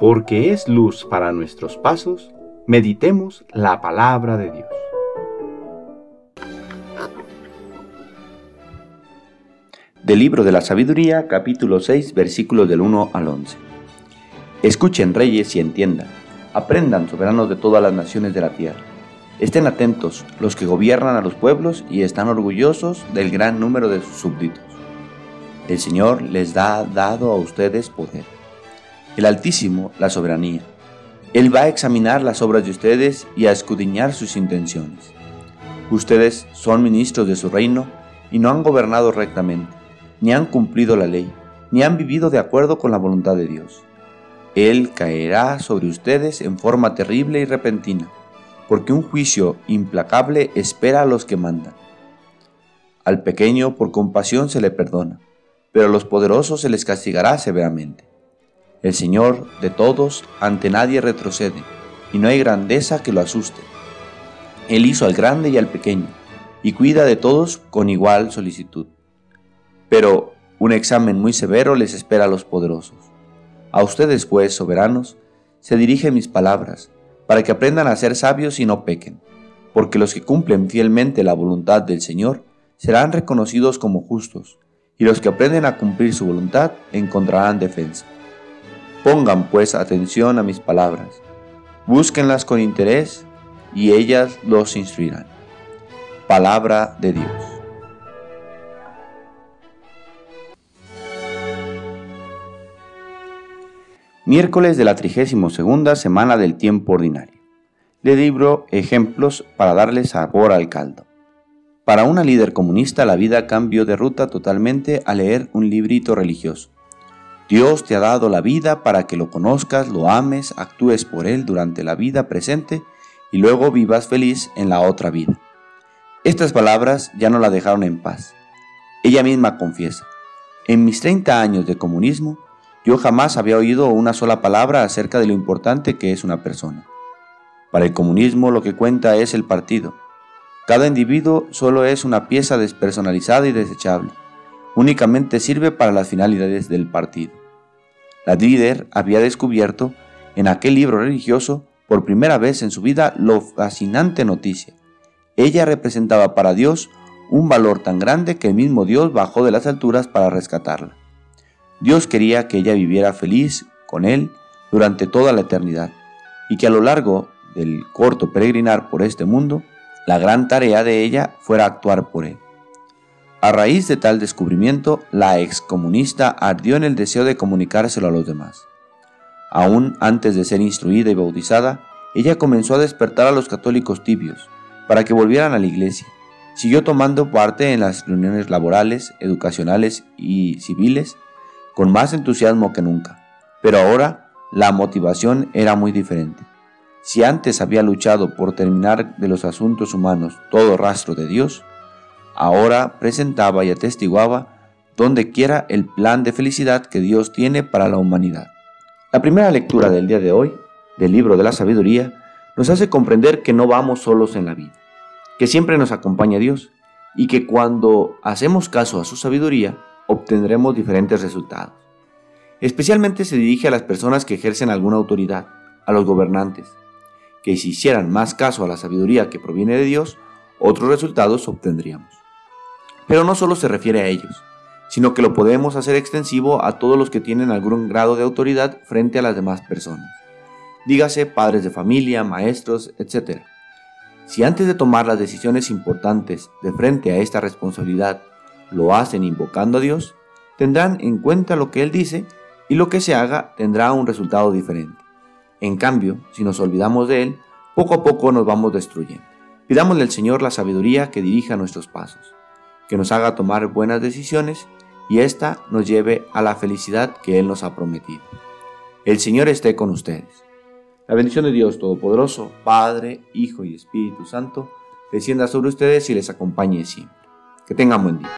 porque es luz para nuestros pasos, meditemos la palabra de Dios. Del libro de la sabiduría, capítulo 6, versículos del 1 al 11. Escuchen reyes y entiendan, aprendan soberanos de todas las naciones de la tierra. Estén atentos los que gobiernan a los pueblos y están orgullosos del gran número de sus súbditos. El Señor les ha dado a ustedes poder el Altísimo la soberanía. Él va a examinar las obras de ustedes y a escudriñar sus intenciones. Ustedes son ministros de su reino y no han gobernado rectamente, ni han cumplido la ley, ni han vivido de acuerdo con la voluntad de Dios. Él caerá sobre ustedes en forma terrible y repentina, porque un juicio implacable espera a los que mandan. Al pequeño por compasión se le perdona, pero a los poderosos se les castigará severamente. El Señor de todos ante nadie retrocede, y no hay grandeza que lo asuste. Él hizo al grande y al pequeño, y cuida de todos con igual solicitud. Pero un examen muy severo les espera a los poderosos. A ustedes, pues, soberanos, se dirigen mis palabras, para que aprendan a ser sabios y no pequen, porque los que cumplen fielmente la voluntad del Señor serán reconocidos como justos, y los que aprenden a cumplir su voluntad encontrarán defensa. Pongan pues atención a mis palabras, búsquenlas con interés y ellas los instruirán. Palabra de Dios. Miércoles de la 32 semana del tiempo ordinario. Le libro ejemplos para darle sabor al caldo. Para una líder comunista la vida cambió de ruta totalmente al leer un librito religioso. Dios te ha dado la vida para que lo conozcas, lo ames, actúes por Él durante la vida presente y luego vivas feliz en la otra vida. Estas palabras ya no la dejaron en paz. Ella misma confiesa, en mis 30 años de comunismo, yo jamás había oído una sola palabra acerca de lo importante que es una persona. Para el comunismo lo que cuenta es el partido. Cada individuo solo es una pieza despersonalizada y desechable. Únicamente sirve para las finalidades del partido. La líder había descubierto en aquel libro religioso por primera vez en su vida lo fascinante noticia. Ella representaba para Dios un valor tan grande que el mismo Dios bajó de las alturas para rescatarla. Dios quería que ella viviera feliz con Él durante toda la eternidad y que a lo largo del corto peregrinar por este mundo, la gran tarea de ella fuera actuar por Él. A raíz de tal descubrimiento, la excomunista ardió en el deseo de comunicárselo a los demás. Aún antes de ser instruida y bautizada, ella comenzó a despertar a los católicos tibios para que volvieran a la iglesia. Siguió tomando parte en las reuniones laborales, educacionales y civiles con más entusiasmo que nunca. Pero ahora la motivación era muy diferente. Si antes había luchado por terminar de los asuntos humanos todo rastro de Dios, ahora presentaba y atestiguaba donde quiera el plan de felicidad que Dios tiene para la humanidad. La primera lectura del día de hoy, del libro de la sabiduría, nos hace comprender que no vamos solos en la vida, que siempre nos acompaña Dios y que cuando hacemos caso a su sabiduría obtendremos diferentes resultados. Especialmente se dirige a las personas que ejercen alguna autoridad, a los gobernantes, que si hicieran más caso a la sabiduría que proviene de Dios, otros resultados obtendríamos. Pero no solo se refiere a ellos, sino que lo podemos hacer extensivo a todos los que tienen algún grado de autoridad frente a las demás personas. Dígase padres de familia, maestros, etc. Si antes de tomar las decisiones importantes de frente a esta responsabilidad lo hacen invocando a Dios, tendrán en cuenta lo que Él dice y lo que se haga tendrá un resultado diferente. En cambio, si nos olvidamos de Él, poco a poco nos vamos destruyendo. Pidámosle al Señor la sabiduría que dirija nuestros pasos que nos haga tomar buenas decisiones y ésta nos lleve a la felicidad que Él nos ha prometido. El Señor esté con ustedes. La bendición de Dios Todopoderoso, Padre, Hijo y Espíritu Santo, descienda sobre ustedes y les acompañe siempre. Que tengan buen día.